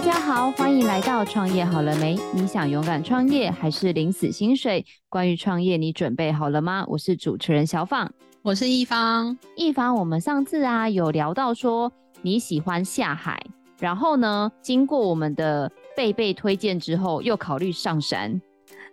大家好，欢迎来到创业好了没？你想勇敢创业还是领死薪水？关于创业，你准备好了吗？我是主持人小放，我是一方。一方，我们上次啊有聊到说你喜欢下海，然后呢，经过我们的贝贝推荐之后，又考虑上山。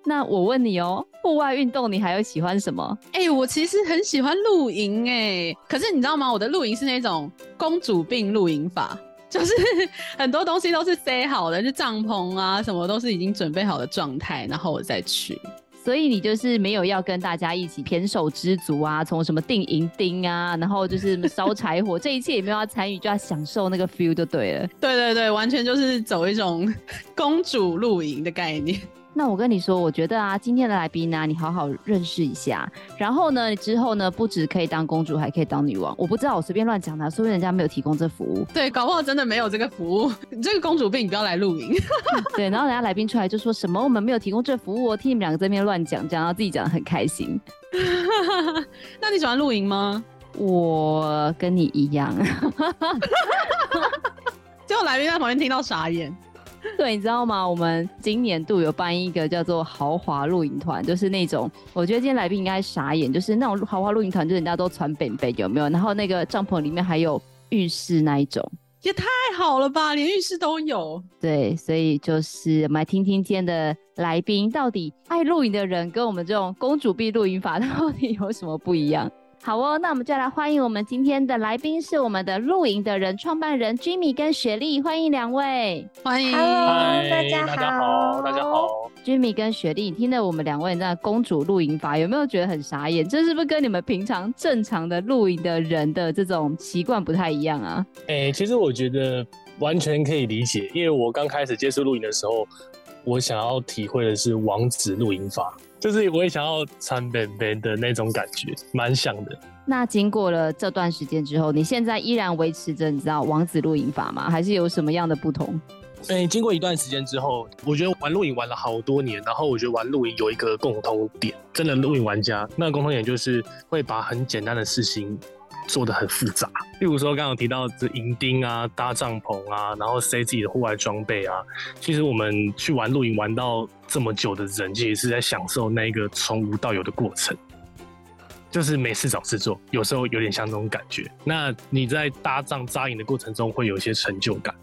那我问你哦，户外运动你还有喜欢什么？哎、欸，我其实很喜欢露营哎，可是你知道吗？我的露营是那种公主病露营法，就是 很多东西都是塞好的，就帐篷啊什么都是已经准备好的状态，然后我再去。所以你就是没有要跟大家一起胼手知足啊，从什么订银钉啊，然后就是烧柴火，这一切也没有要参与，就要享受那个 feel 就对了。对对对，完全就是走一种 公主露营的概念。那我跟你说，我觉得啊，今天的来宾呢、啊，你好好认识一下。然后呢，之后呢，不止可以当公主，还可以当女王。我不知道，我随便乱讲的，说不定人家没有提供这服务。对，搞不好真的没有这个服务。你这个公主病，你不要来露营。对，然后人家来宾出来就说什么我们没有提供这服务，我听你们两个在那边乱讲，讲到自己讲得很开心。那你喜欢露营吗？我跟你一样。结果来宾在旁边听到傻眼。对，你知道吗？我们今年度有办一个叫做豪华露营团，就是那种，我觉得今天来宾应该傻眼，就是那种豪华露营团，就是人家都穿便便，有没有？然后那个帐篷里面还有浴室那一种，也太好了吧，连浴室都有。对，所以就是我们来听听今天的来宾，到底爱露营的人跟我们这种公主病露营法到底有什么不一样？好哦，那我们就来欢迎我们今天的来宾，是我们的露营的人创办人 Jimmy 跟雪莉，欢迎两位，欢迎，Hello，大家好，大家好，大家好，Jimmy 跟雪莉，你听了我们两位那公主露营法，有没有觉得很傻眼？这是不是跟你们平常正常的露营的人的这种习惯不太一样啊？哎、欸，其实我觉得完全可以理解，因为我刚开始接触露营的时候，我想要体会的是王子露营法。就是我也想要穿便便的那种感觉，蛮想的。那经过了这段时间之后，你现在依然维持着你知道王子露营法吗？还是有什么样的不同？哎、欸，经过一段时间之后，我觉得玩露营玩了好多年，然后我觉得玩露营有一个共通点，真的露营玩家那个共通点就是会把很简单的事情。做的很复杂，例如说刚刚提到这营钉啊、搭帐篷啊，然后塞自己的户外装备啊。其实我们去玩露营玩到这么久的人，其实是在享受那一个从无到有的过程，就是没事找事做，有时候有点像这种感觉。那你在搭帐扎营的过程中，会有一些成就感。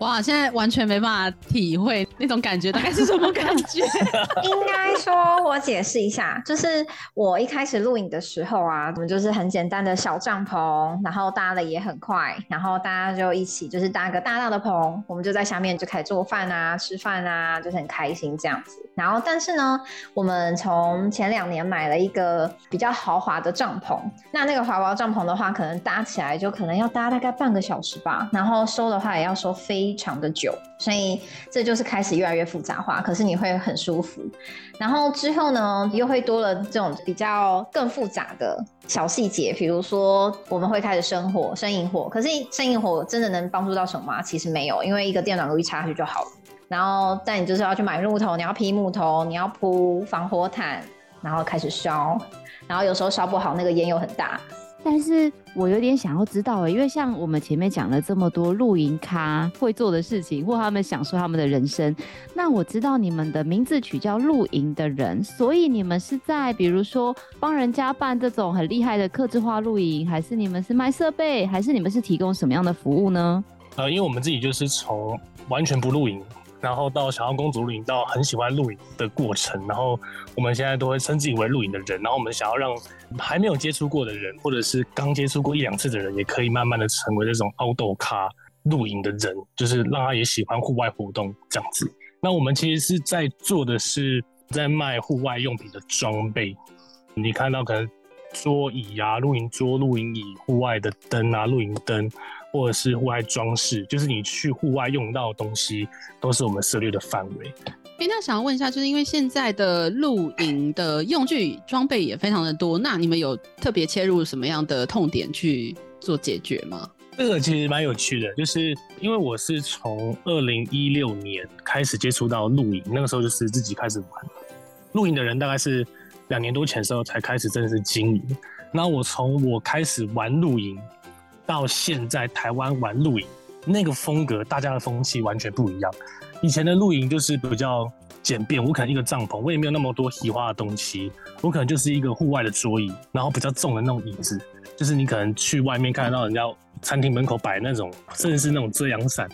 哇，现在完全没办法体会那种感觉，大概是什么感觉？应该说，我解释一下，就是我一开始录影的时候啊，我们就是很简单的小帐篷，然后搭了也很快，然后大家就一起就是搭个大大的棚，我们就在下面就开始做饭啊、吃饭啊，就是很开心这样子。然后，但是呢，我们从前两年买了一个比较豪华的帐篷，那那个豪华帐篷的话，可能搭起来就可能要搭大概半个小时吧，然后收的话也要收。非常的久，所以这就是开始越来越复杂化。可是你会很舒服，然后之后呢，又会多了这种比较更复杂的小细节，比如说我们会开始生火、生营火。可是生营火真的能帮助到什么吗？其实没有，因为一个电暖炉一插下去就好了。然后但你就是要去买木头，你要劈木头，你要铺防火毯，然后开始烧。然后有时候烧不好，那个烟又很大。但是我有点想要知道，因为像我们前面讲了这么多露营咖会做的事情，或他们享受他们的人生，那我知道你们的名字取叫露营的人，所以你们是在比如说帮人家办这种很厉害的客制化露营，还是你们是卖设备，还是你们是提供什么样的服务呢？呃，因为我们自己就是从完全不露营。然后到想要公主露营，到很喜欢露营的过程，然后我们现在都会称自己为露营的人。然后我们想要让还没有接触过的人，或者是刚接触过一两次的人，也可以慢慢的成为这种 outdoor 咖露营的人，就是让他也喜欢户外活动这样子。那我们其实是在做的是在卖户外用品的装备，你看到可能桌椅啊、露营桌、露营椅、户外的灯啊、露营灯。或者是户外装饰，就是你去户外用到的东西，都是我们涉猎的范围。哎，那想要问一下，就是因为现在的露营的用具装备也非常的多，那你们有特别切入什么样的痛点去做解决吗？这个其实蛮有趣的，就是因为我是从二零一六年开始接触到露营，那个时候就是自己开始玩露营的人，大概是两年多前的时候才开始正式经营。那我从我开始玩露营。到现在，台湾玩露营那个风格，大家的风气完全不一样。以前的露营就是比较简便，我可能一个帐篷，我也没有那么多奇花的东西，我可能就是一个户外的桌椅，然后比较重的那种椅子，就是你可能去外面看得到人家餐厅门口摆那种，甚至是那种遮阳伞。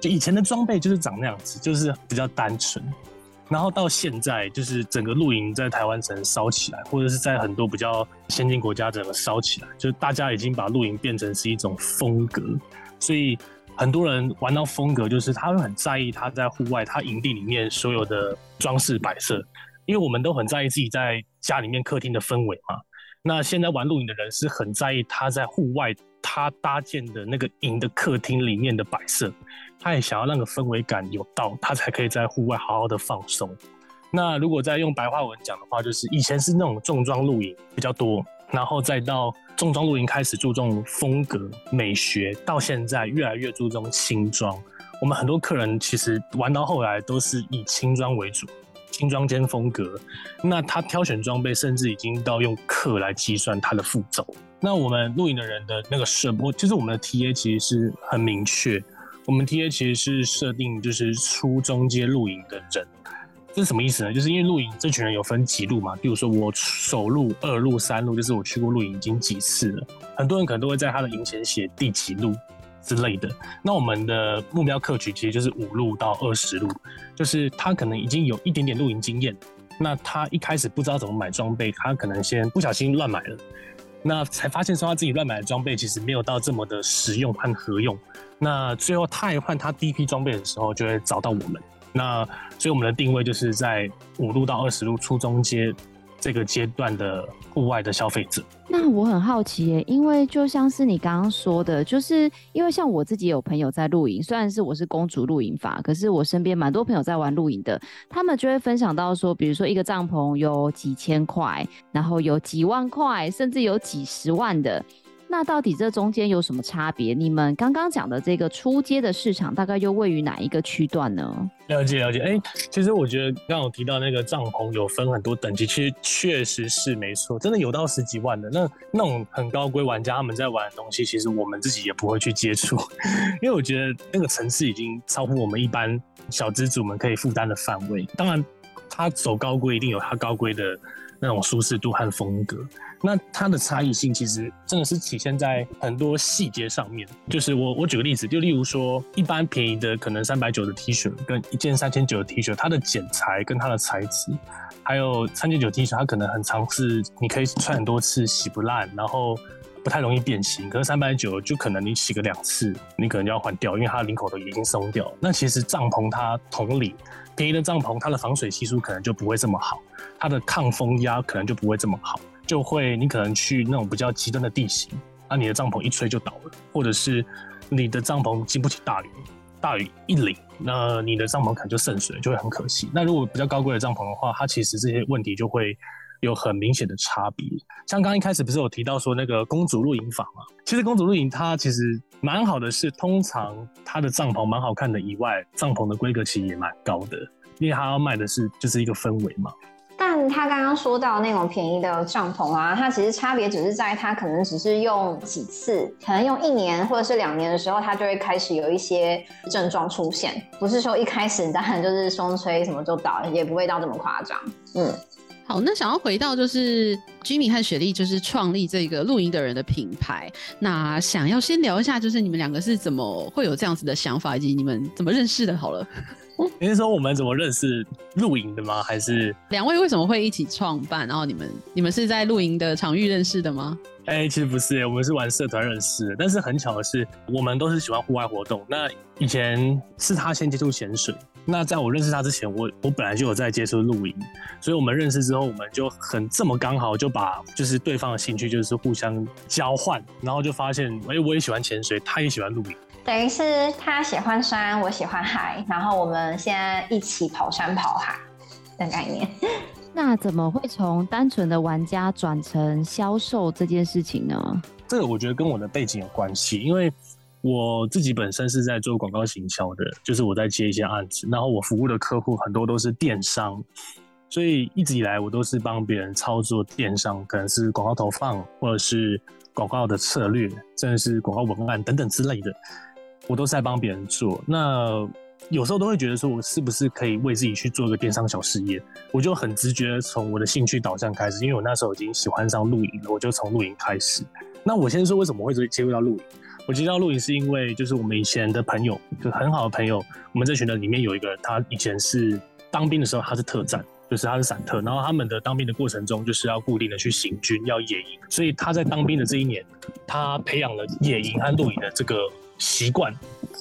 就以前的装备就是长那样子，就是比较单纯。然后到现在，就是整个露营在台湾城烧起来，或者是在很多比较先进国家整个烧起来，就是大家已经把露营变成是一种风格，所以很多人玩到风格，就是他会很在意他在户外他营地里面所有的装饰摆设，因为我们都很在意自己在家里面客厅的氛围嘛。那现在玩露营的人是很在意他在户外他搭建的那个营的客厅里面的摆设。他也想要那个氛围感有到，他才可以在户外好好的放松。那如果再用白话文讲的话，就是以前是那种重装露营比较多，然后再到重装露营开始注重风格美学，到现在越来越注重轻装。我们很多客人其实玩到后来都是以轻装为主，轻装兼风格。那他挑选装备甚至已经到用克来计算他的负重。那我们露营的人的那个设，我就是我们的 TA 其实是很明确。我们 TA 其实是设定就是初中阶露营的人，这是什么意思呢？就是因为露营这群人有分几路嘛，比如说我首路、二路、三路，就是我去过露营已经几次了，很多人可能都会在他的营前写第几路之类的。那我们的目标客群其实就是五路到二十路，就是他可能已经有一点点露营经验，那他一开始不知道怎么买装备，他可能先不小心乱买了，那才发现说他自己乱买的装备其实没有到这么的实用和合用。那最后他换他第一批装备的时候，就会找到我们。那所以我们的定位就是在五路到二十路初中街这个阶段的户外的消费者。那我很好奇耶，因为就像是你刚刚说的，就是因为像我自己有朋友在露营，虽然是我是公主露营法，可是我身边蛮多朋友在玩露营的，他们就会分享到说，比如说一个帐篷有几千块，然后有几万块，甚至有几十万的。那到底这中间有什么差别？你们刚刚讲的这个初阶的市场，大概又位于哪一个区段呢？了解了解，哎、其实我觉得刚刚有提到那个帐篷有分很多等级，其实确实是没错，真的有到十几万的。那那种很高规玩家他们在玩的东西，其实我们自己也不会去接触，因为我觉得那个层次已经超乎我们一般小资主们可以负担的范围。当然，他走高规一定有他高规的那种舒适度和风格。那它的差异性其实真的是体现在很多细节上面。就是我我举个例子，就例如说，一般便宜的可能三百九的 T 恤，跟一件三千九的 T 恤，它的剪裁跟它的材质，还有三千九 T 恤，它可能很长，是你可以穿很多次洗不烂，然后不太容易变形。可是三百九就可能你洗个两次，你可能就要换掉，因为它领口都已经松掉。那其实帐篷它同理，便宜的帐篷它的防水系数可能就不会这么好，它的抗风压可能就不会这么好。就会，你可能去那种比较极端的地形，那你的帐篷一吹就倒了，或者是你的帐篷经不起大雨，大雨一淋，那你的帐篷可能就渗水，就会很可惜。那如果比较高贵的帐篷的话，它其实这些问题就会有很明显的差别。像刚刚一开始不是有提到说那个公主露营法嘛？其实公主露营它其实蛮好的是，是通常它的帐篷蛮好看的以外，帐篷的规格其实也蛮高的，因为它要卖的是就是一个氛围嘛。但他刚刚说到那种便宜的帐篷啊，它其实差别只是在它可能只是用几次，可能用一年或者是两年的时候，它就会开始有一些症状出现，不是说一开始当然就是风吹什么就倒，也不会到这么夸张。嗯，好，那想要回到就是 Jimmy 和雪莉就是创立这个露营的人的品牌，那想要先聊一下，就是你们两个是怎么会有这样子的想法，以及你们怎么认识的？好了。你是说我们怎么认识露营的吗？还是两位为什么会一起创办？然后你们你们是在露营的场域认识的吗？哎、欸，其实不是，我们是玩社团认识的。但是很巧的是，我们都是喜欢户外活动。那以前是他先接触潜水，那在我认识他之前，我我本来就有在接触露营，所以我们认识之后，我们就很这么刚好就把就是对方的兴趣就是互相交换，然后就发现，哎、欸，我也喜欢潜水，他也喜欢露营。等于是他喜欢山，我喜欢海，然后我们现在一起跑山跑海的概念。那怎么会从单纯的玩家转成销售这件事情呢？这个我觉得跟我的背景有关系，因为我自己本身是在做广告行销的，就是我在接一些案子，然后我服务的客户很多都是电商，所以一直以来我都是帮别人操作电商，可能是广告投放，或者是广告的策略，甚至是广告文案等等之类的。我都是在帮别人做。那有时候都会觉得说，我是不是可以为自己去做一个电商小事业？我就很直觉从我的兴趣导向开始，因为我那时候已经喜欢上露营了，我就从露营开始。那我先说为什么会接接触到露营？我接触到露营是因为就是我们以前的朋友，就很好的朋友，我们这群人里面有一个人，他以前是当兵的时候他是特战，就是他是散特，然后他们的当兵的过程中就是要固定的去行军，要野营，所以他在当兵的这一年，他培养了野营和露营的这个习惯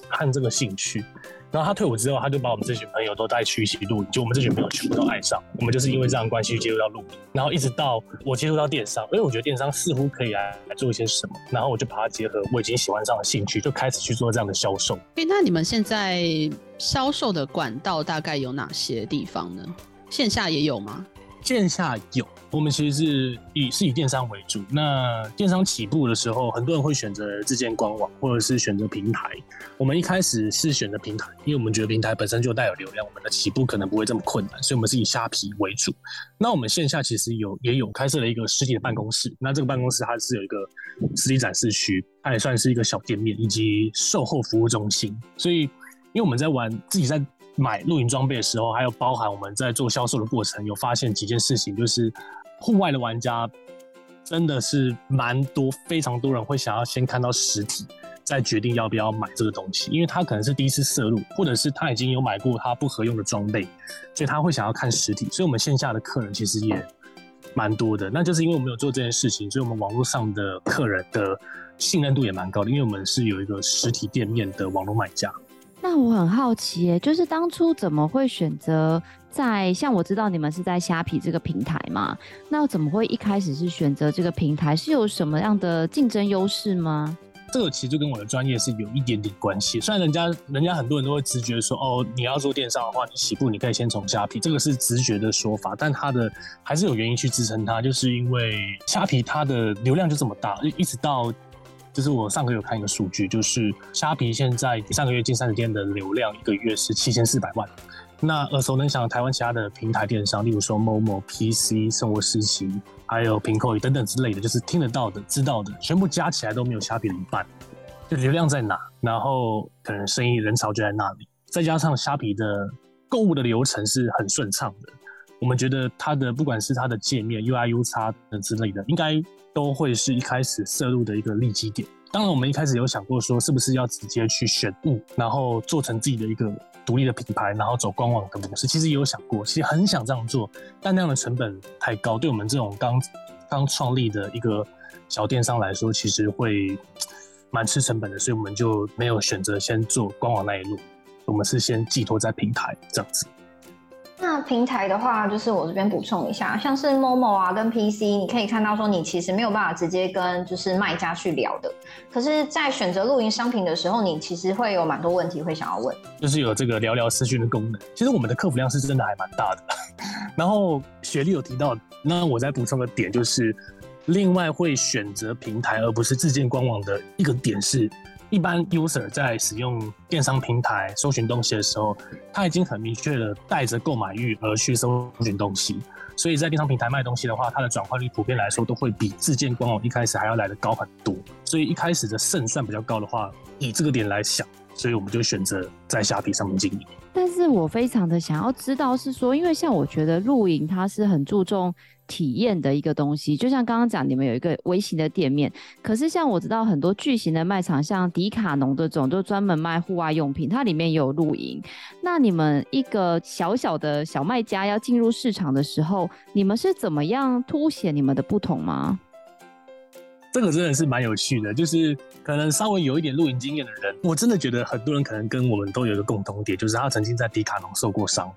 和这个兴趣。然后他退伍之后，他就把我们这群朋友都带去一起露营，就我们这群朋友全部都爱上。我们就是因为这样的关系接触到露营，然后一直到我接触到电商，因为我觉得电商似乎可以来来做一些什么，然后我就把它结合我已经喜欢上的兴趣，就开始去做这样的销售。哎，那你们现在销售的管道大概有哪些地方呢？线下也有吗？线下有。我们其实是以是以电商为主。那电商起步的时候，很多人会选择自建官网，或者是选择平台。我们一开始是选择平台，因为我们觉得平台本身就带有流量，我们的起步可能不会这么困难，所以我们是以虾皮为主。那我们线下其实有也有开设了一个实体的办公室。那这个办公室它是有一个实体展示区，它也算是一个小店面以及售后服务中心。所以，因为我们在玩自己在买露营装备的时候，还有包含我们在做销售的过程，有发现几件事情，就是。户外的玩家真的是蛮多，非常多人会想要先看到实体，再决定要不要买这个东西，因为他可能是第一次涉入，或者是他已经有买过他不合用的装备，所以他会想要看实体。所以，我们线下的客人其实也蛮多的。那就是因为我们有做这件事情，所以我们网络上的客人的信任度也蛮高的，因为我们是有一个实体店面的网络买家。那我很好奇耶，就是当初怎么会选择在像我知道你们是在虾皮这个平台嘛？那怎么会一开始是选择这个平台？是有什么样的竞争优势吗？这个其实就跟我的专业是有一点点关系。虽然人家人家很多人都会直觉说，哦，你要做电商的话，你起步你可以先从虾皮，这个是直觉的说法，但它的还是有原因去支撑它，就是因为虾皮它的流量就这么大，一直到。就是我上个月有看一个数据，就是虾皮现在上个月近三十天的流量，一个月是七千四百万。那耳熟能详台湾其他的平台电商，例如说某某、PC、生活事情，还有平扣等等之类的，就是听得到的、知道的，全部加起来都没有虾皮的一半。就流量在哪，然后可能生意人潮就在那里，再加上虾皮的购物的流程是很顺畅的。我们觉得它的不管是它的界面 UI、UX 等之类的，应该都会是一开始摄入的一个利基点。当然，我们一开始有想过说，是不是要直接去选物，然后做成自己的一个独立的品牌，然后走官网的模式。其实也有想过，其实很想这样做，但那样的成本太高，对我们这种刚刚创立的一个小电商来说，其实会蛮吃成本的，所以我们就没有选择先做官网那一路，我们是先寄托在平台这样子。那平台的话，就是我这边补充一下，像是 Momo 啊跟 PC，你可以看到说你其实没有办法直接跟就是卖家去聊的。可是，在选择露营商品的时候，你其实会有蛮多问题会想要问，就是有这个聊聊私讯的功能。其实我们的客服量是真的还蛮大的。然后雪莉有提到，那我再补充个点，就是另外会选择平台而不是自建官网的一个点是。一般 user 在使用电商平台搜寻东西的时候，他已经很明确的带着购买欲而去搜寻东西，所以在电商平台卖东西的话，它的转换率普遍来说都会比自建官网一开始还要来得高很多。所以一开始的胜算比较高的话，以这个点来想，所以我们就选择在虾皮上面经营。但是我非常的想要知道是说，因为像我觉得露营它是很注重。体验的一个东西，就像刚刚讲，你们有一个微型的店面，可是像我知道很多巨型的卖场，像迪卡侬这种，就专门卖户外用品，它里面也有露营。那你们一个小小的小卖家要进入市场的时候，你们是怎么样凸显你们的不同吗？这个真的是蛮有趣的，就是可能稍微有一点露营经验的人，我真的觉得很多人可能跟我们都有一个共同点，就是他曾经在迪卡侬受过伤。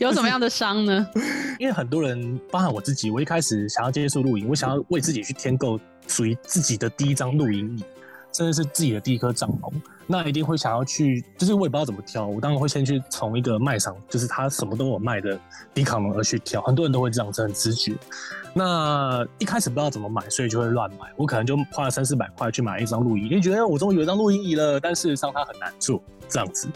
有什么样的伤呢？因为很多人，包含我自己，我一开始想要接触露营，我想要为自己去添购属于自己的第一张露营椅。甚至是自己的第一颗帐篷，那一定会想要去，就是我也不知道怎么挑，我当然会先去从一个卖场，就是他什么都有卖的迪卡侬而去挑，很多人都会这样子很直觉。那一开始不知道怎么买，所以就会乱买，我可能就花了三四百块去买一张露营，因为觉得我终于有一张露营椅了，但事实上它很难做这样子。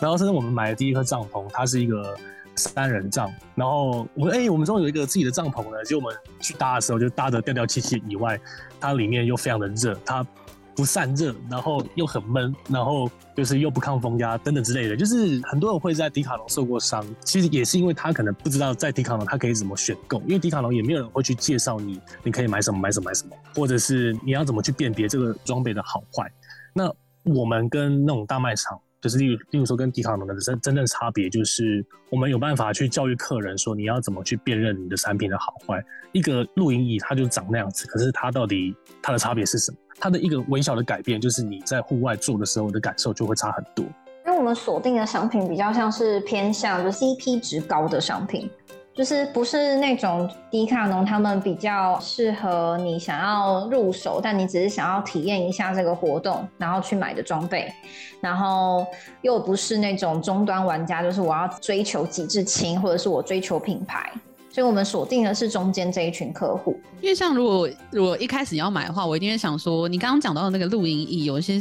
然后甚至我们买的第一颗帐篷，它是一个三人帐，然后我哎、欸，我们终于有一个自己的帐篷了，结果我们去搭的时候就搭的掉掉漆漆以外，它里面又非常的热，它。不散热，然后又很闷，然后就是又不抗风压等等之类的。就是很多人会在迪卡侬受过伤，其实也是因为他可能不知道在迪卡侬他可以怎么选购，因为迪卡侬也没有人会去介绍你，你可以买什么买什么买什么，或者是你要怎么去辨别这个装备的好坏。那我们跟那种大卖场。就是例如，例如说，跟迪卡侬的真真正差别，就是我们有办法去教育客人说，你要怎么去辨认你的产品的好坏。一个露营椅，它就长那样子，可是它到底它的差别是什么？它的一个微小的改变，就是你在户外做的时候的感受就会差很多。因为我们锁定的商品比较像是偏向就 CP 值高的商品。就是不是那种迪卡侬，他们比较适合你想要入手，但你只是想要体验一下这个活动，然后去买的装备，然后又不是那种终端玩家，就是我要追求极致轻，或者是我追求品牌，所以我们锁定的是中间这一群客户。因为像如果如果一开始要买的话，我一定会想说，你刚刚讲到的那个露营椅，有一些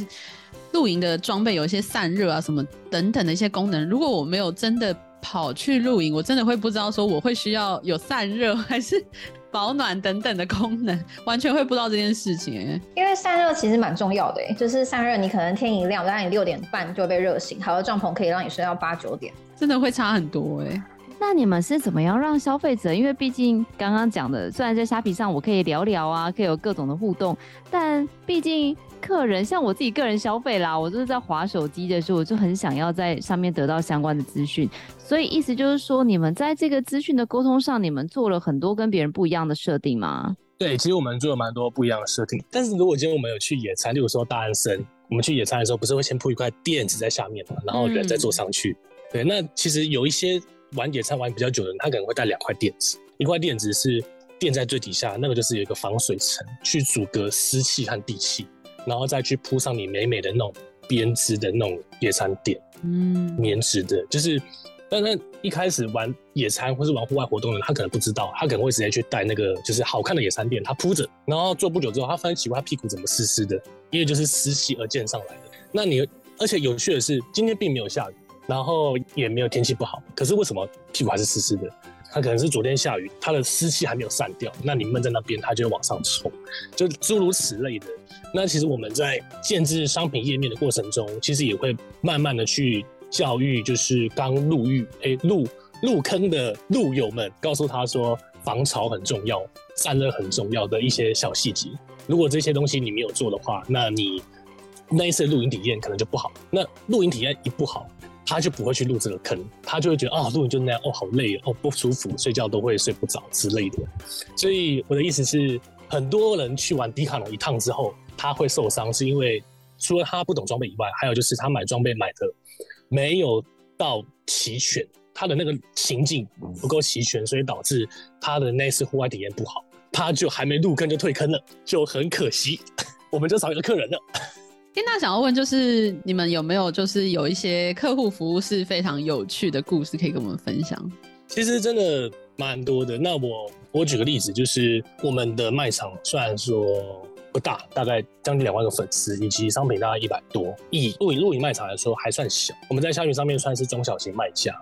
露营的装备，有一些散热啊什么等等的一些功能，如果我没有真的。跑去露营，我真的会不知道说我会需要有散热还是保暖等等的功能，完全会不知道这件事情。因为散热其实蛮重要的，就是散热，你可能天一亮，大概你六点半就会被热醒，好的帐篷可以让你睡到八九点，真的会差很多哎。那你们是怎么样让消费者？因为毕竟刚刚讲的，虽然在虾皮上我可以聊聊啊，可以有各种的互动，但毕竟。客人像我自己个人消费啦，我就是在滑手机的时候，我就很想要在上面得到相关的资讯。所以意思就是说，你们在这个资讯的沟通上，你们做了很多跟别人不一样的设定吗？对，其实我们做了蛮多不一样的设定。但是如果今天我们有去野餐，例如说大安森，我们去野餐的时候，不是会先铺一块垫子在下面嘛，然后人再坐上去。嗯、对，那其实有一些玩野餐玩比较久的人，他可能会带两块垫子，一块垫子是垫在最底下，那个就是有一个防水层去阻隔湿气和地气。然后再去铺上你美美的那种编织的那种野餐垫，嗯，棉质的，就是，但是一开始玩野餐或是玩户外活动的人，他可能不知道，他可能会直接去带那个就是好看的野餐垫，他铺着，然后做不久之后，他发现奇怪，他屁股怎么湿湿的？因为就是湿气而溅上来的。那你而且有趣的是，今天并没有下雨，然后也没有天气不好，可是为什么屁股还是湿湿的？它可能是昨天下雨，它的湿气还没有散掉，那你闷在那边，它就会往上冲，就诸如此类的。那其实我们在建置商品页面的过程中，其实也会慢慢的去教育，就是刚入狱哎入入坑的路友们，告诉他说防潮很重要，散热很重要的一些小细节。如果这些东西你没有做的话，那你那一次露营体验可能就不好。那露营体验一不好。他就不会去入这个坑，他就会觉得啊，露营就那样，哦，好累哦，不舒服，睡觉都会睡不着之类的。所以我的意思是，很多人去玩迪卡侬一趟之后，他会受伤，是因为除了他不懂装备以外，还有就是他买装备买的没有到齐全，他的那个情境不够齐全，所以导致他的那次户外体验不好，他就还没入坑就退坑了，就很可惜，我们就少一个客人了。天娜想要问，就是你们有没有就是有一些客户服务是非常有趣的故事可以跟我们分享？其实真的蛮多的。那我我举个例子，就是我们的卖场虽然说不大，大概将近两万个粉丝，以及商品大概一百多。以露营露营卖场来说还算小，我们在虾皮上面算是中小型卖家。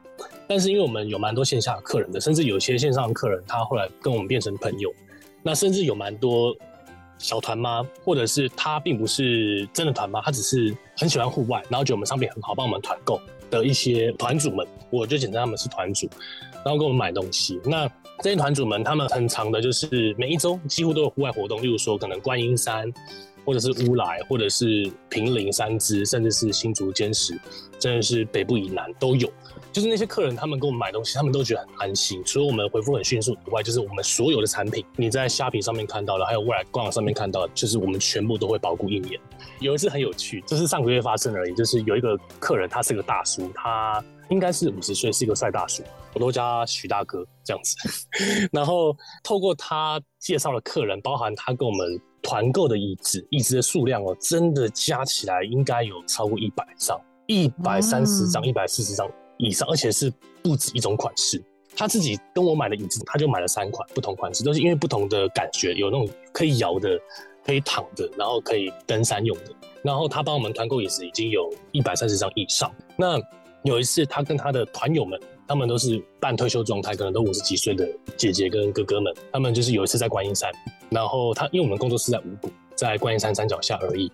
但是因为我们有蛮多线下客人的，甚至有些线上客人他后来跟我们变成朋友，那甚至有蛮多。小团妈，或者是他并不是真的团妈，他只是很喜欢户外，然后觉得我们商品很好，帮我们团购的一些团主们，我就简称他们是团主，然后跟我们买东西。那这些团主们，他们很常的就是每一周几乎都有户外活动，例如说可能观音山，或者是乌来，或者是平林三芝，甚至是新竹尖石，真的是北部以南都有。就是那些客人，他们给我们买东西，他们都觉得很安心。除了我们回复很迅速以外，就是我们所有的产品，你在虾皮上面看到的，还有未来官网上面看到的，就是我们全部都会保固一年。有一次很有趣，就是上个月发生而已。就是有一个客人，他是个大叔，他应该是五十岁，是一个帅大叔，我都叫他许大哥这样子。然后透过他介绍的客人，包含他跟我们团购的椅子，椅子的数量哦，真的加起来应该有超过一百张，一百三十张，一百四十张。以上，而且是不止一种款式。他自己跟我买的椅子，他就买了三款不同款式，都是因为不同的感觉，有那种可以摇的、可以躺的，然后可以登山用的。然后他帮我们团购椅子已经有一百三十张以上。那有一次，他跟他的团友们，他们都是半退休状态，可能都五十几岁的姐姐跟哥哥们，他们就是有一次在观音山，然后他因为我们工作室在五股，在观音山山脚下而已。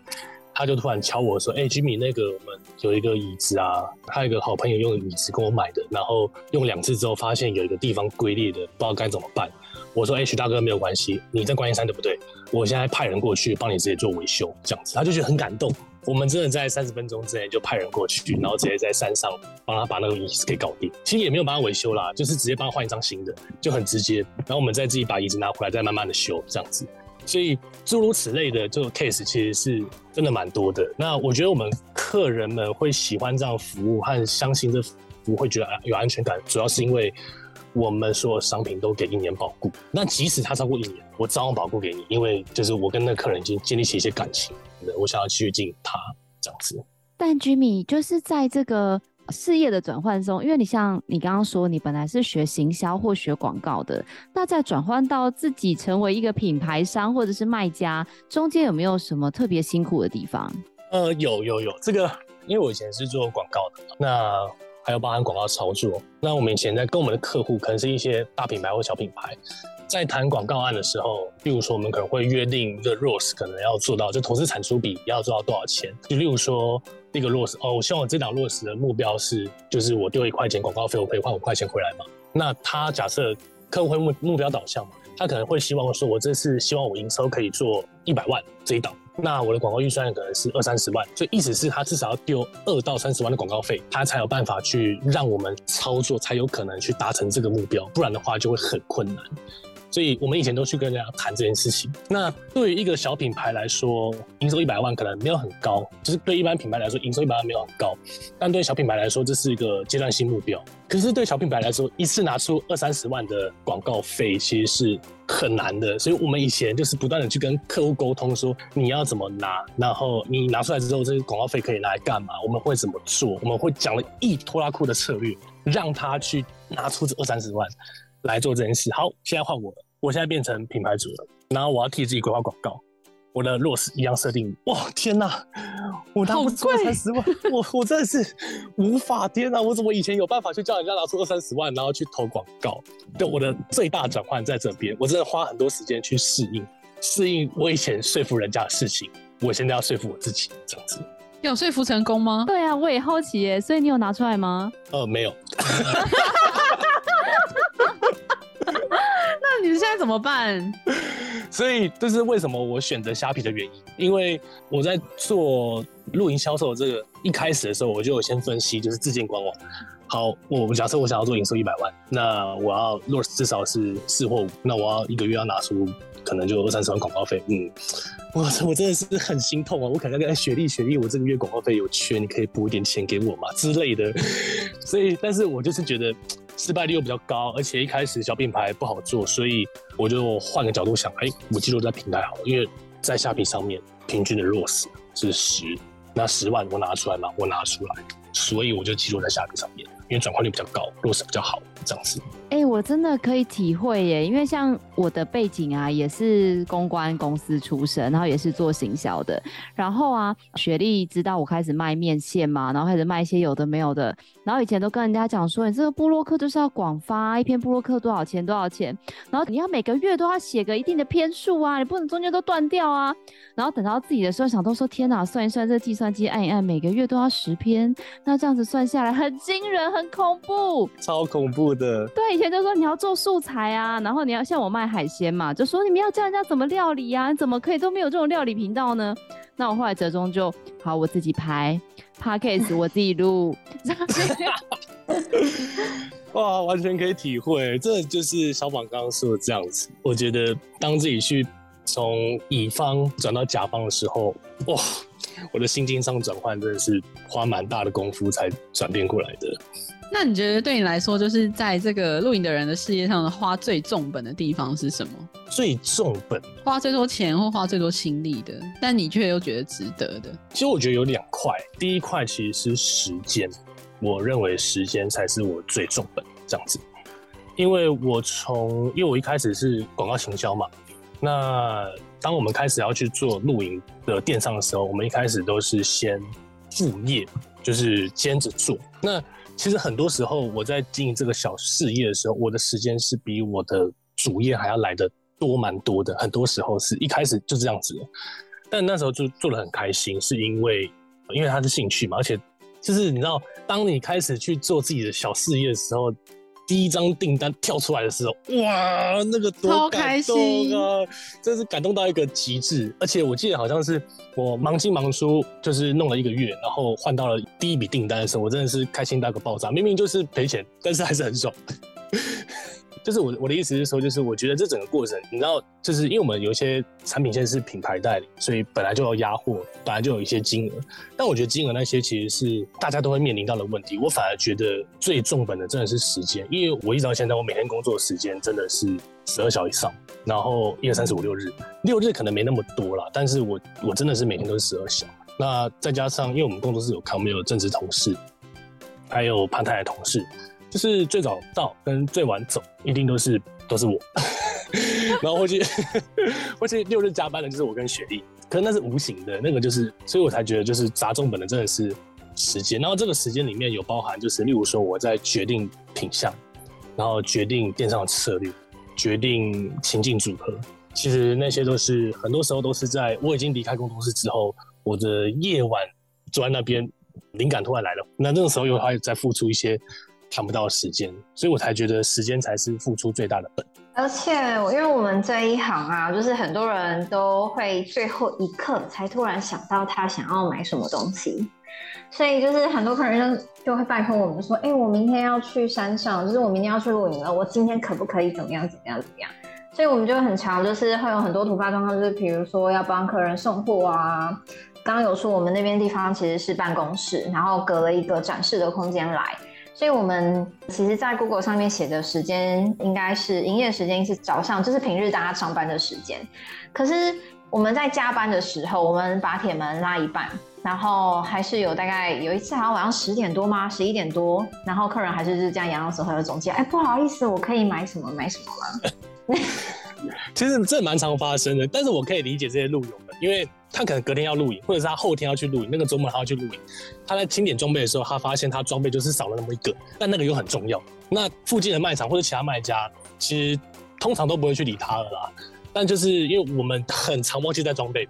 他就突然敲我说：“哎、欸，Jimmy，那个我们有一个椅子啊，他有个好朋友用的椅子跟我买的，然后用两次之后发现有一个地方龟裂的，不知道该怎么办。”我说：“哎、欸，徐大哥没有关系，你在观音山对不对？我现在派人过去帮你直接做维修，这样子。”他就觉得很感动。我们真的在三十分钟之内就派人过去，然后直接在山上帮他把那个椅子给搞定。其实也没有帮他维修啦，就是直接帮他换一张新的，就很直接。然后我们再自己把椅子拿回来，再慢慢的修，这样子。所以诸如此类的这个 case 其实是真的蛮多的。那我觉得我们客人们会喜欢这样服务和相信这服务，会觉得有安全感，主要是因为我们所有商品都给一年保固。那即使它超过一年，我照样保固给你，因为就是我跟那个客人已经建立起一些感情，我想要继续经营他这样子。但 Jimmy 就是在这个。事业的转换中，因为你像你刚刚说，你本来是学行销或学广告的，那在转换到自己成为一个品牌商或者是卖家，中间有没有什么特别辛苦的地方？呃，有有有，这个因为我以前是做广告的，那还有包含广告操作，那我们以前在跟我们的客户，可能是一些大品牌或小品牌。在谈广告案的时候，例如说我们可能会约定一个 ROAS 可能要做到，就投资产出比要做到多少钱。就例如说一个 ROAS 哦，我希望我这档 ROAS 的目标是，就是我丢一块钱广告费，我可以换五块钱回来嘛。那他假设客户会目目标导向嘛，他可能会希望说，我这次希望我营收可以做一百万这一档。那我的广告预算可能是二三十万，所以意思是他至少要丢二到三十万的广告费，他才有办法去让我们操作，才有可能去达成这个目标，不然的话就会很困难。所以我们以前都去跟人家谈这件事情。那对于一个小品牌来说，营收一百万可能没有很高，就是对一般品牌来说，营收一百万没有很高。但对小品牌来说，这是一个阶段性目标。可是对小品牌来说，一次拿出二三十万的广告费，其实是很难的。所以我们以前就是不断的去跟客户沟通，说你要怎么拿，然后你拿出来之后，这个广告费可以拿来干嘛？我们会怎么做？我们会讲了一拖拉库的策略，让他去拿出这二三十万。来做这件事。好，现在换我了，我现在变成品牌主了，然后我要替自己规划广告，我的 loss 一样设定。哇，天哪，我拿不出二三十万，我我真的是无法。天哪，我怎么以前有办法去叫人家拿出二三十万，然后去投广告？对，我的最大转换在这边，我真的花很多时间去适应，适应我以前说服人家的事情，我现在要说服我自己，这样子。有说服成功吗？对啊，我也好奇耶，所以你有拿出来吗？呃，没有。怎么办？所以这是为什么我选择虾皮的原因，因为我在做露营销售这个一开始的时候，我就有先分析，就是自建官网。好，我假设我想要做营收一百万，那我要 ROAS 至少是四或五，那我要一个月要拿出可能就二三十万广告费。嗯，我我真的是很心痛啊！我可能要跟雪莉，雪莉，我这个月广告费有缺，你可以补一点钱给我嘛之类的。所以，但是我就是觉得。失败率又比较高，而且一开始小品牌不好做，所以我就换个角度想，哎、我记录在平台好，因为在虾皮上面平均的落实是十，那十万我拿出来嘛，我拿出来，所以我就记录在虾皮上面，因为转化率比较高落实比较好，这样子。哎、我真的可以体会耶，因为像我的背景啊，也是公关公司出身，然后也是做行销的。然后啊，雪莉知道我开始卖面线嘛，然后开始卖一些有的没有的。然后以前都跟人家讲说，你这个部落客就是要广发，一篇部落客多少钱多少钱，然后你要每个月都要写个一定的篇数啊，你不能中间都断掉啊。然后等到自己的时候，想都说天哪，算一算这计算机按一按，每个月都要十篇，那这样子算下来很惊人，很恐怖，超恐怖的。对。以前就说你要做素材啊，然后你要像我卖海鲜嘛，就说你们要教人家怎么料理呀、啊，你怎么可以都没有这种料理频道呢？那我后来折中就好，我自己拍 Podcast，我自己录。哇，完全可以体会，这就是小宝刚刚说的这样子。我觉得当自己去从乙方转到甲方的时候，哇，我的心境上转换真的是花蛮大的功夫才转变过来的。那你觉得对你来说，就是在这个露营的人的事业上花最重本的地方是什么？最重本，花最多钱或花最多心力的，但你却又觉得值得的。其实我觉得有两块，第一块其实是时间，我认为时间才是我最重本这样子。因为我从，因为我一开始是广告行销嘛，那当我们开始要去做露营的电商的时候，我们一开始都是先副业，就是兼着做。那其实很多时候，我在经营这个小事业的时候，我的时间是比我的主业还要来得多蛮多的。很多时候是一开始就这样子，但那时候就做的很开心，是因为因为他是兴趣嘛，而且就是你知道，当你开始去做自己的小事业的时候。第一张订单跳出来的时候，哇，那个多感动啊！真是感动到一个极致。而且我记得好像是我忙进忙出，就是弄了一个月，然后换到了第一笔订单的时候，我真的是开心到个爆炸。明明就是赔钱，但是还是很爽。就是我我的意思是说，就是我觉得这整个过程，你知道，就是因为我们有一些产品线是品牌代理，所以本来就要压货，本来就有一些金额。但我觉得金额那些其实是大家都会面临到的问题。我反而觉得最重本的真的是时间，因为我一直到现在，我每天工作的时间真的是十二小时以上，然后一二三四五六日，六日可能没那么多啦，但是我我真的是每天都是十二小时。那再加上，因为我们工作室有康，我们有正职同事，还有潘太太同事。就是最早到跟最晚走，一定都是都是我，然后或去 或去六日加班的就是我跟雪莉，可是那是无形的，那个就是，所以我才觉得就是砸重本的真的是时间，然后这个时间里面有包含就是，例如说我在决定品相，然后决定电商的策略，决定情境组合，其实那些都是很多时候都是在我已经离开工作室之后，我的夜晚坐在那边，灵感突然来了，那那个时候又还在付出一些。看不到时间，所以我才觉得时间才是付出最大的本。而且，因为我们这一行啊，就是很多人都会最后一刻才突然想到他想要买什么东西，所以就是很多客人就就会拜托我们说：“哎、我明天要去山上，就是我明天要去露营了，我今天可不可以怎么样怎么样怎么样？”所以我们就很常，就是会有很多突发状况，就是比如说要帮客人送货啊。刚刚有说我们那边地方其实是办公室，然后隔了一个展示的空间来。所以，我们其实，在 Google 上面写的时间，应该是营业时间是早上，就是平日大家上班的时间。可是我们在加班的时候，我们把铁门拉一半，然后还是有大概有一次好像晚上十点多吗？十一点多，然后客人还是是这样洋洋洒洒的总结，哎，不好意思，我可以买什么买什么吗？其实这蛮常发生的，但是我可以理解这些路友们，因为他可能隔天要露营，或者是他后天要去露营，那个周末他要去露营。他在清点装备的时候，他发现他装备就是少了那么一个，但那个又很重要。那附近的卖场或者其他卖家，其实通常都不会去理他了啦。但就是因为我们很常忘记带装备，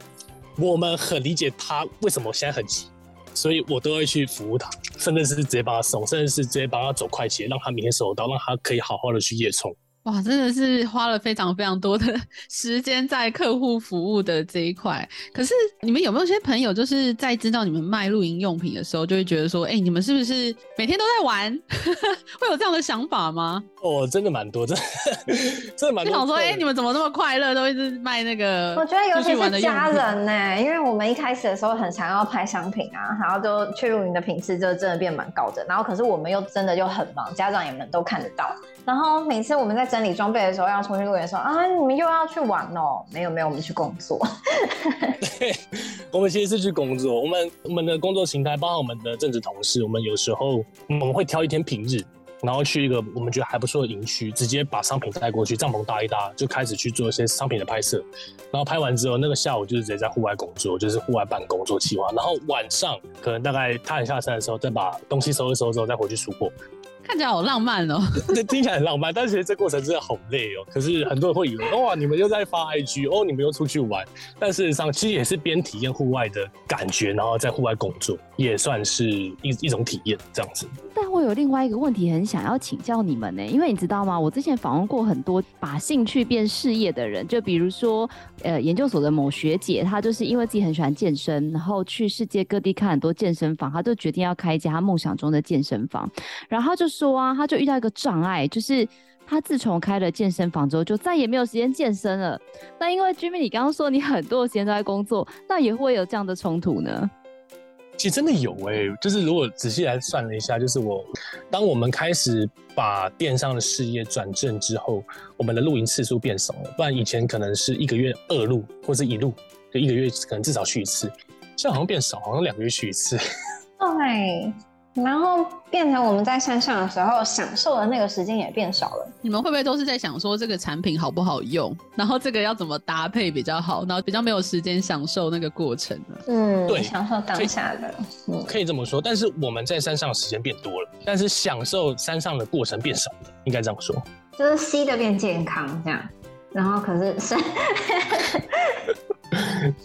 我们很理解他为什么现在很急，所以我都会去服务他，甚至是直接帮他送，甚至是直接帮他走快捷，让他明天收到，让他可以好好的去夜冲。哇，真的是花了非常非常多的 时间在客户服务的这一块。可是你们有没有些朋友，就是在知道你们卖露营用品的时候，就会觉得说，哎、欸，你们是不是每天都在玩？会有这样的想法吗？哦，真的蛮多，真的真的蛮多。就想说，哎、欸，你们怎么那么快乐，都一直卖那个？我觉得尤其是家人呢、欸，因为我们一开始的时候很想要拍商品啊，然后就去露营的品质就真的变蛮高的。然后可是我们又真的就很忙，家长也们都看得到。然后每次我们在整理装备的时候，要出去露营的时候啊，你们又要去玩哦？没有没有，我们去工作。对，我们其实是去工作。我们我们的工作形态，包括我们的正职同事，我们有时候我们会挑一天平日，然后去一个我们觉得还不错的营区，直接把商品带过去，帐篷搭一搭，就开始去做一些商品的拍摄。然后拍完之后，那个下午就是直接在户外工作，就是户外办公做计划。然后晚上可能大概太阳下山的时候，再把东西收一收之后，再回去出货。看起来好浪漫哦，这听起来很浪漫，但是其实这过程真的好累哦。可是很多人会以为，哇，你们又在发 IG，哦，你们又出去玩，但事实上其实也是边体验户外的感觉，然后在户外工作，也算是一一种体验这样子。但我有另外一个问题很想要请教你们呢，因为你知道吗？我之前访问过很多把兴趣变事业的人，就比如说，呃，研究所的某学姐，她就是因为自己很喜欢健身，然后去世界各地看很多健身房，她就决定要开一家她梦想中的健身房，然后她就。说啊，她就遇到一个障碍，就是他自从开了健身房之后，就再也没有时间健身了。那因为 Jimmy，你刚刚说你很多时间都在工作，那也会有这样的冲突呢？其实真的有哎、就是如果仔细来算了一下，就是我当我们开始把电商的事业转正之后，我们的露营次数变少了。不然以前可能是一个月二露或者一露，就一个月可能至少去一次，现在好像变少，好像两个月去一次。对。然后变成我们在山上的时候享受的那个时间也变少了。你们会不会都是在想说这个产品好不好用，然后这个要怎么搭配比较好，然后比较没有时间享受那个过程呢？嗯，对，享受当下的，嗯，可以这么说。但是我们在山上的时间变多了，但是享受山上的过程变少了，应该这样说。就是吸的变健康这样，然后可是是。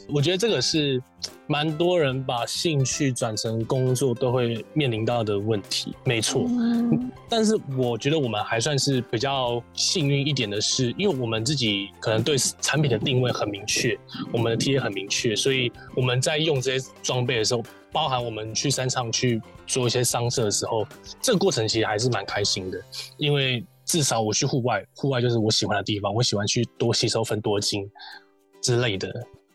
我觉得这个是蛮多人把兴趣转成工作都会面临到的问题，没错。嗯、但是我觉得我们还算是比较幸运一点的是，因为我们自己可能对产品的定位很明确，我们的 TA 很明确，所以我们在用这些装备的时候，包含我们去山上去做一些商社的时候，这个过程其实还是蛮开心的，因为至少我去户外，户外就是我喜欢的地方，我喜欢去多吸收分多金之类的。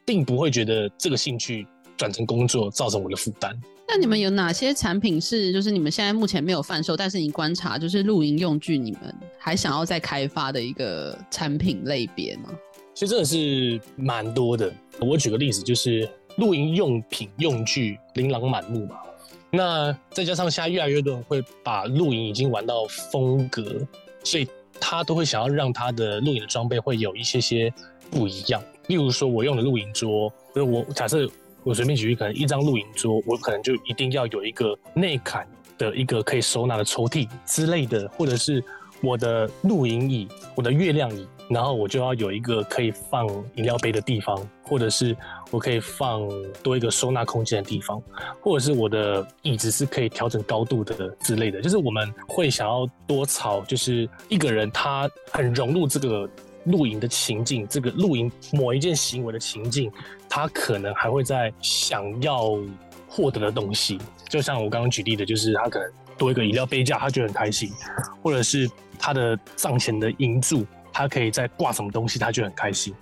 并不会觉得这个兴趣转成工作造成我的负担。那你们有哪些产品是就是你们现在目前没有贩售，但是你观察就是露营用具，你们还想要再开发的一个产品类别吗？其实真的是蛮多的。我举个例子，就是露营用品用具琳琅满目嘛。那再加上现在越来越多人会把露营已经玩到风格，所以他都会想要让他的露营的装备会有一些些不一样。例如说，我用的露营桌，就是我假设我随便举例，可能一张露营桌，我可能就一定要有一个内坎的一个可以收纳的抽屉之类的，或者是我的露营椅，我的月亮椅，然后我就要有一个可以放饮料杯的地方，或者是我可以放多一个收纳空间的地方，或者是我的椅子是可以调整高度的之类的，就是我们会想要多朝，就是一个人他很融入这个。露营的情境，这个露营某一件行为的情境，他可能还会在想要获得的东西，就像我刚刚举例的，就是他可能多一个饮料杯架，他就很开心；或者是他的帐前的营柱，他可以在挂什么东西，他就很开心；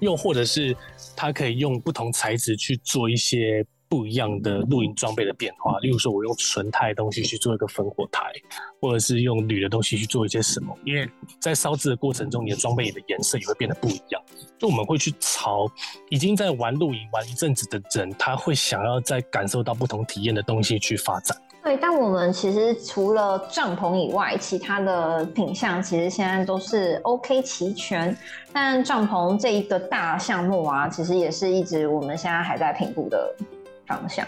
又或者是他可以用不同材质去做一些。不一样的露营装备的变化，例如说，我用纯钛的东西去做一个烽火台，或者是用铝的东西去做一些什么。因为在烧制的过程中，你的装备的颜色也会变得不一样。就我们会去朝已经在玩露营玩一阵子的人，他会想要再感受到不同体验的东西去发展。对，但我们其实除了帐篷以外，其他的品项其实现在都是 OK 齐全。但帐篷这一个大项目啊，其实也是一直我们现在还在评估的。方向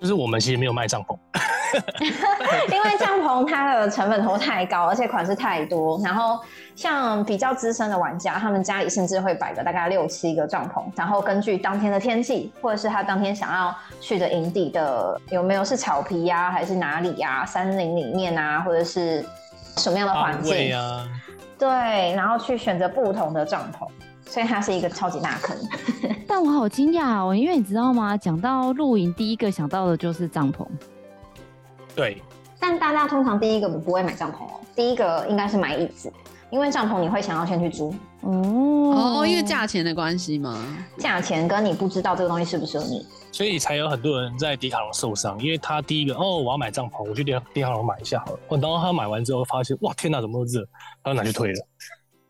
就是我们其实没有卖帐篷，因为帐篷它的成本投太高，而且款式太多。然后像比较资深的玩家，他们家里甚至会摆个大概六七个帐篷，然后根据当天的天气，或者是他当天想要去的营地的有没有是草皮呀、啊，还是哪里呀、啊，山林里面啊，或者是什么样的环境啊？对，然后去选择不同的帐篷。所以它是一个超级大坑，但我好惊讶哦，因为你知道吗？讲到露营，第一个想到的就是帐篷。对，但大家通常第一个不会买帐篷哦，第一个应该是买椅子，因为帐篷你会想要先去租。哦哦，因为价钱的关系吗？价钱跟你不知道这个东西适不适合你，所以才有很多人在迪卡侬受伤，因为他第一个哦，我要买帐篷，我去迪迪卡侬买一下好了。然后他买完之后发现，哇，天哪，怎么都热，他就拿去退了。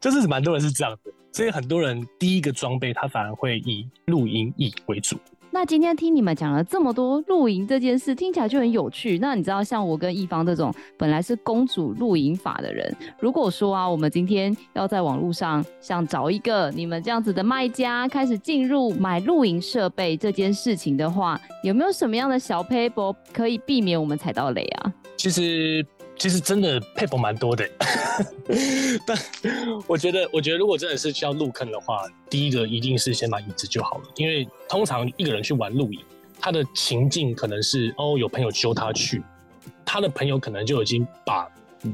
就是蛮多人是这样的。所以很多人第一个装备，他反而会以露营椅为主。那今天听你们讲了这么多露营这件事，听起来就很有趣。那你知道，像我跟一方这种本来是公主露营法的人，如果说啊，我们今天要在网络上想找一个你们这样子的卖家，开始进入买露营设备这件事情的话，有没有什么样的小 paper 可以避免我们踩到雷啊？其实。其实真的佩服蛮多的，但我觉得，我觉得如果真的是需要入坑的话，第一个一定是先买椅子就好了，因为通常一个人去玩露营，他的情境可能是哦，有朋友揪他去，他的朋友可能就已经把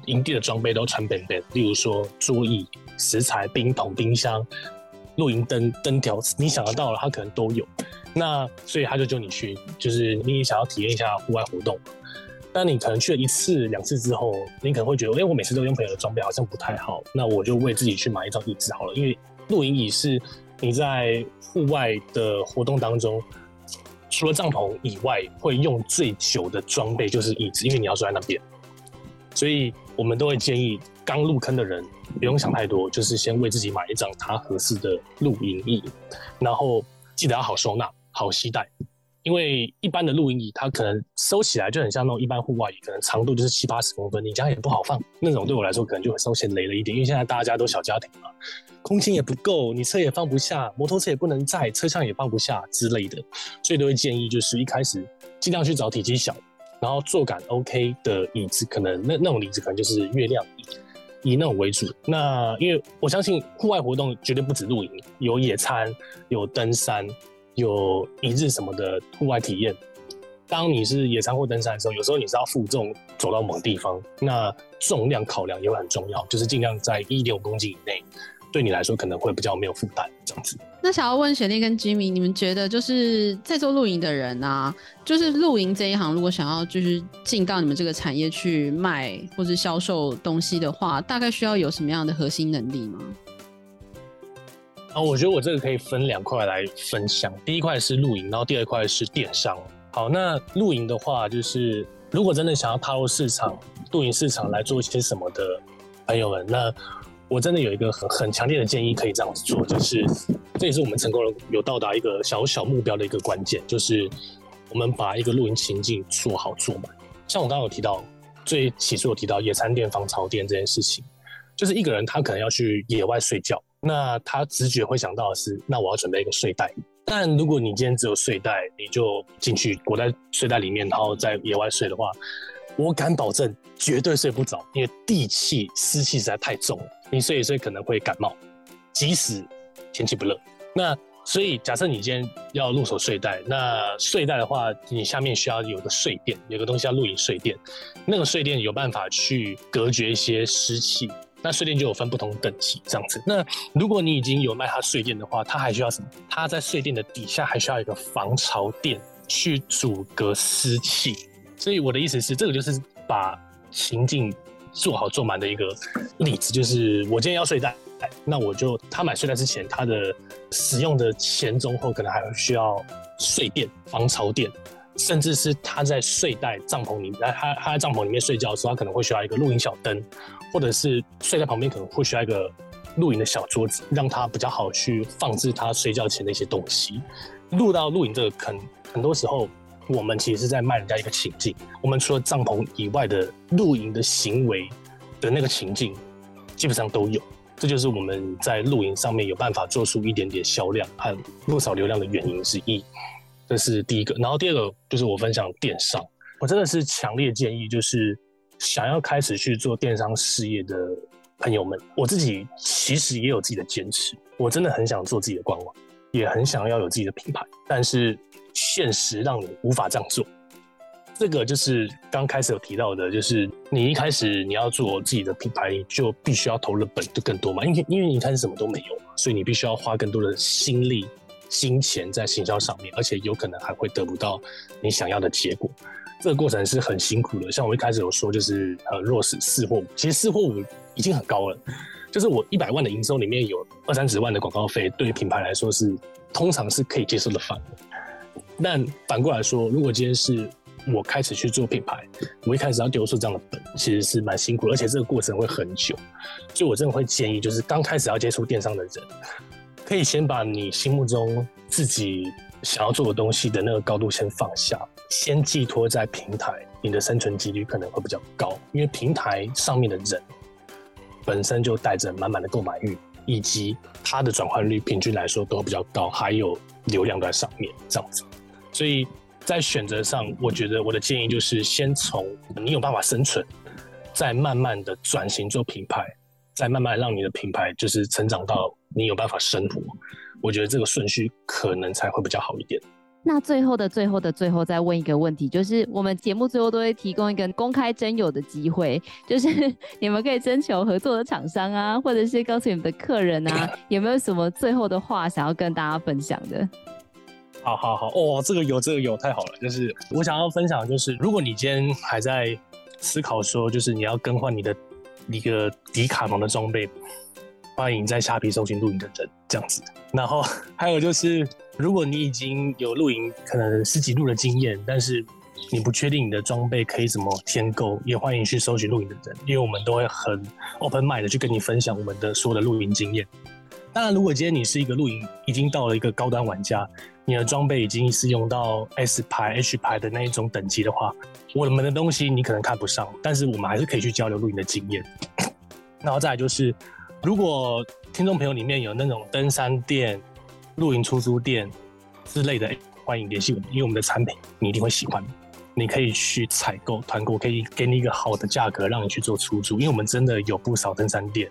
营地的装备都穿遍遍，例如说桌椅、食材、冰桶、冰箱、露营灯、灯条，你想得到了，他可能都有。那所以他就叫你去，就是你也想要体验一下户外活动。但你可能去了一次两次之后，你可能会觉得，哎、我每次都用朋友的装备好像不太好，那我就为自己去买一张椅子好了。因为露营椅是你在户外的活动当中，除了帐篷以外，会用最久的装备就是椅子，因为你要坐在那边。所以我们都会建议刚入坑的人不用想太多，就是先为自己买一张它合适的露营椅，然后记得要好收纳、好携带。因为一般的露营椅，它可能收起来就很像那种一般户外椅，可能长度就是七八十公分，你家也不好放。那种对我来说，可能就会稍显雷了一点。因为现在大家都小家庭嘛，空间也不够，你车也放不下，摩托车也不能载，车厢也放不下之类的，所以都会建议就是一开始尽量去找体积小，然后坐感 OK 的椅子，可能那那种椅子可能就是月亮椅，以那种为主。那因为我相信户外活动绝对不止露营，有野餐，有登山。有一日什么的户外体验。当你是野餐或登山的时候，有时候你是要负重走到某地方，那重量考量也会很重要，就是尽量在一点五公斤以内，对你来说可能会比较没有负担这样子。那想要问雪莉跟 Jimmy，你们觉得就是在做露营的人啊，就是露营这一行，如果想要就是进到你们这个产业去卖或者销售东西的话，大概需要有什么样的核心能力吗？啊，我觉得我这个可以分两块来分享，第一块是露营，然后第二块是电商。好，那露营的话，就是如果真的想要踏入市场，露营市场来做一些什么的朋友们，那我真的有一个很很强烈的建议，可以这样子做，就是这也是我们成功了有到达一个小小目标的一个关键，就是我们把一个露营情境做好做满。像我刚刚有提到，最起初有提到野餐垫、防潮垫这件事情，就是一个人他可能要去野外睡觉，那他直觉会想到的是，那我要准备一个睡袋。但如果你今天只有睡袋，你就进去裹在睡袋里面，然后在野外睡的话，我敢保证绝对睡不着，因为地气湿气实在太重了，你睡一睡可能会感冒，即使天气不热。那所以假设你今天要入手睡袋，那睡袋的话，你下面需要有个睡垫，有个东西叫露营睡垫，那个睡垫有办法去隔绝一些湿气。那睡垫就有分不同等级这样子。那如果你已经有卖它睡垫的话，它还需要什么？它在睡垫的底下还需要一个防潮垫去阻隔湿气。所以我的意思是，这个就是把情境做好做满的一个例子。就是我今天要睡袋，那我就他买睡袋之前，他的使用的前中后可能还需要睡垫、防潮垫，甚至是他在睡袋帐篷里，他他在帐篷里面睡觉的时候，他可能会需要一个露营小灯。或者是睡在旁边，可能会需要一个露营的小桌子，让他比较好去放置他睡觉前的一些东西。录到露营这个坑，很多时候我们其实是在卖人家一个情境。我们除了帐篷以外的露营的行为的那个情境，基本上都有。这就是我们在露营上面有办法做出一点点销量和不少流量的原因之一。这是第一个。然后第二个就是我分享电商，我真的是强烈建议就是。想要开始去做电商事业的朋友们，我自己其实也有自己的坚持。我真的很想做自己的官网，也很想要有自己的品牌，但是现实让你无法这样做。这个就是刚开始有提到的，就是你一开始你要做自己的品牌，就必须要投入本就更多嘛，因为因为你一开始什么都没有嘛，所以你必须要花更多的心力、金钱在行销上面，而且有可能还会得不到你想要的结果。这个过程是很辛苦的，像我一开始有说，就是呃，若是四或五，其实四或五已经很高了。就是我一百万的营收里面有二三十万的广告费，对于品牌来说是通常是可以接受的范围。但反过来说，如果今天是我开始去做品牌，我一开始要丢出这样的本，其实是蛮辛苦，而且这个过程会很久。所以我真的会建议，就是刚开始要接触电商的人，可以先把你心目中自己想要做的东西的那个高度先放下。先寄托在平台，你的生存几率可能会比较高，因为平台上面的人本身就带着满满的购买欲，以及它的转换率平均来说都比较高，还有流量都在上面这样子。所以在选择上，我觉得我的建议就是先从你有办法生存，再慢慢的转型做品牌，再慢慢让你的品牌就是成长到你有办法生活。我觉得这个顺序可能才会比较好一点。那最后的最后的最后，再问一个问题，就是我们节目最后都会提供一个公开征友的机会，就是 你们可以征求合作的厂商啊，或者是告诉你们的客人啊，有没有什么最后的话想要跟大家分享的？好好好，哦，这个有，这个有，太好了。就是我想要分享，就是如果你今天还在思考说，就是你要更换你的一个迪卡侬的装备，欢迎在虾皮搜寻露营的人这样子。然后还有就是。如果你已经有露营可能十几路的经验，但是你不确定你的装备可以怎么添购，也欢迎去搜寻露营的人，因为我们都会很 open mind 的去跟你分享我们的所有的露营经验。当然，如果今天你是一个露营已经到了一个高端玩家，你的装备已经是用到 S 牌、H 牌的那一种等级的话，我们的东西你可能看不上，但是我们还是可以去交流露营的经验。然后再来就是，如果听众朋友里面有那种登山店，露营出租店之类的，欢迎联系我们，因为我们的产品你一定会喜欢，你可以去采购团购，可以给你一个好的价格，让你去做出租。因为我们真的有不少登山店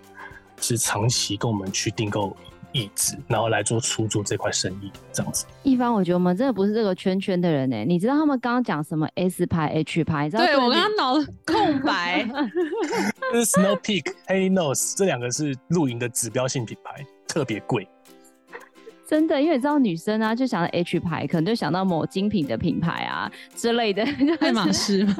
是长期跟我们去订购椅子，然后来做出租这块生意，这样子。一帆，我觉得我们真的不是这个圈圈的人呢。你知道他们刚刚讲什么 S 牌、H 牌？你知道对，我刚刚脑空白。是 Snow Peak、Haley Knows 这两个是露营的指标性品牌，特别贵。真的，因为你知道女生啊，就想到 H 牌，可能就想到某精品的品牌啊之类的，爱马仕 就？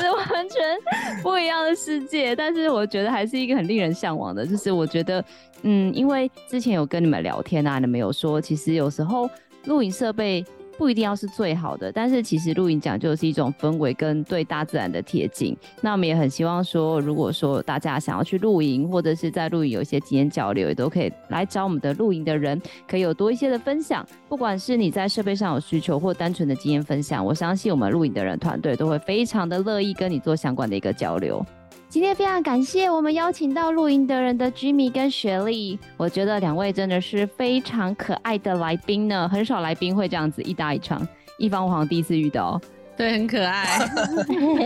是完全不一样的世界，但是我觉得还是一个很令人向往的。就是我觉得，嗯，因为之前有跟你们聊天啊，你们有说，其实有时候录影设备。不一定要是最好的，但是其实露营讲究是一种氛围跟对大自然的贴近。那我们也很希望说，如果说大家想要去露营，或者是在露营有一些经验交流，也都可以来找我们的露营的人，可以有多一些的分享。不管是你在设备上有需求，或单纯的经验分享，我相信我们露营的人团队都会非常的乐意跟你做相关的一个交流。今天非常感谢我们邀请到露营的人的 Jimmy 跟雪莉，我觉得两位真的是非常可爱的来宾呢，很少来宾会这样子一搭一唱，一方我好像第一次遇到。对，很可爱。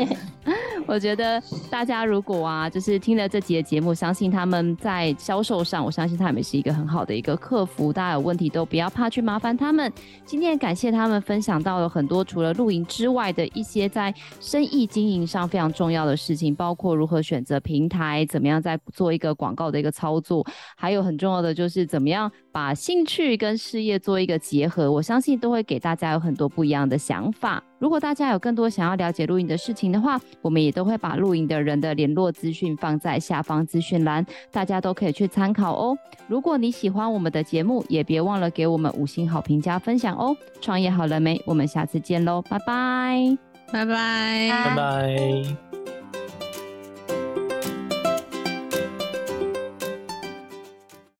我觉得大家如果啊，就是听了这集的节目，相信他们在销售上，我相信他们是一个很好的一个客服。大家有问题都不要怕去麻烦他们。今天感谢他们分享到了很多除了露营之外的一些在生意经营上非常重要的事情，包括如何选择平台，怎么样在做一个广告的一个操作，还有很重要的就是怎么样把兴趣跟事业做一个结合。我相信都会给大家有很多不一样的想法。如果大家有更多想要了解露营的事情的话，我们也都会把露营的人的联络资讯放在下方资讯栏，大家都可以去参考哦。如果你喜欢我们的节目，也别忘了给我们五星好评加分享哦。创业好了没？我们下次见喽，拜拜，拜拜，拜拜。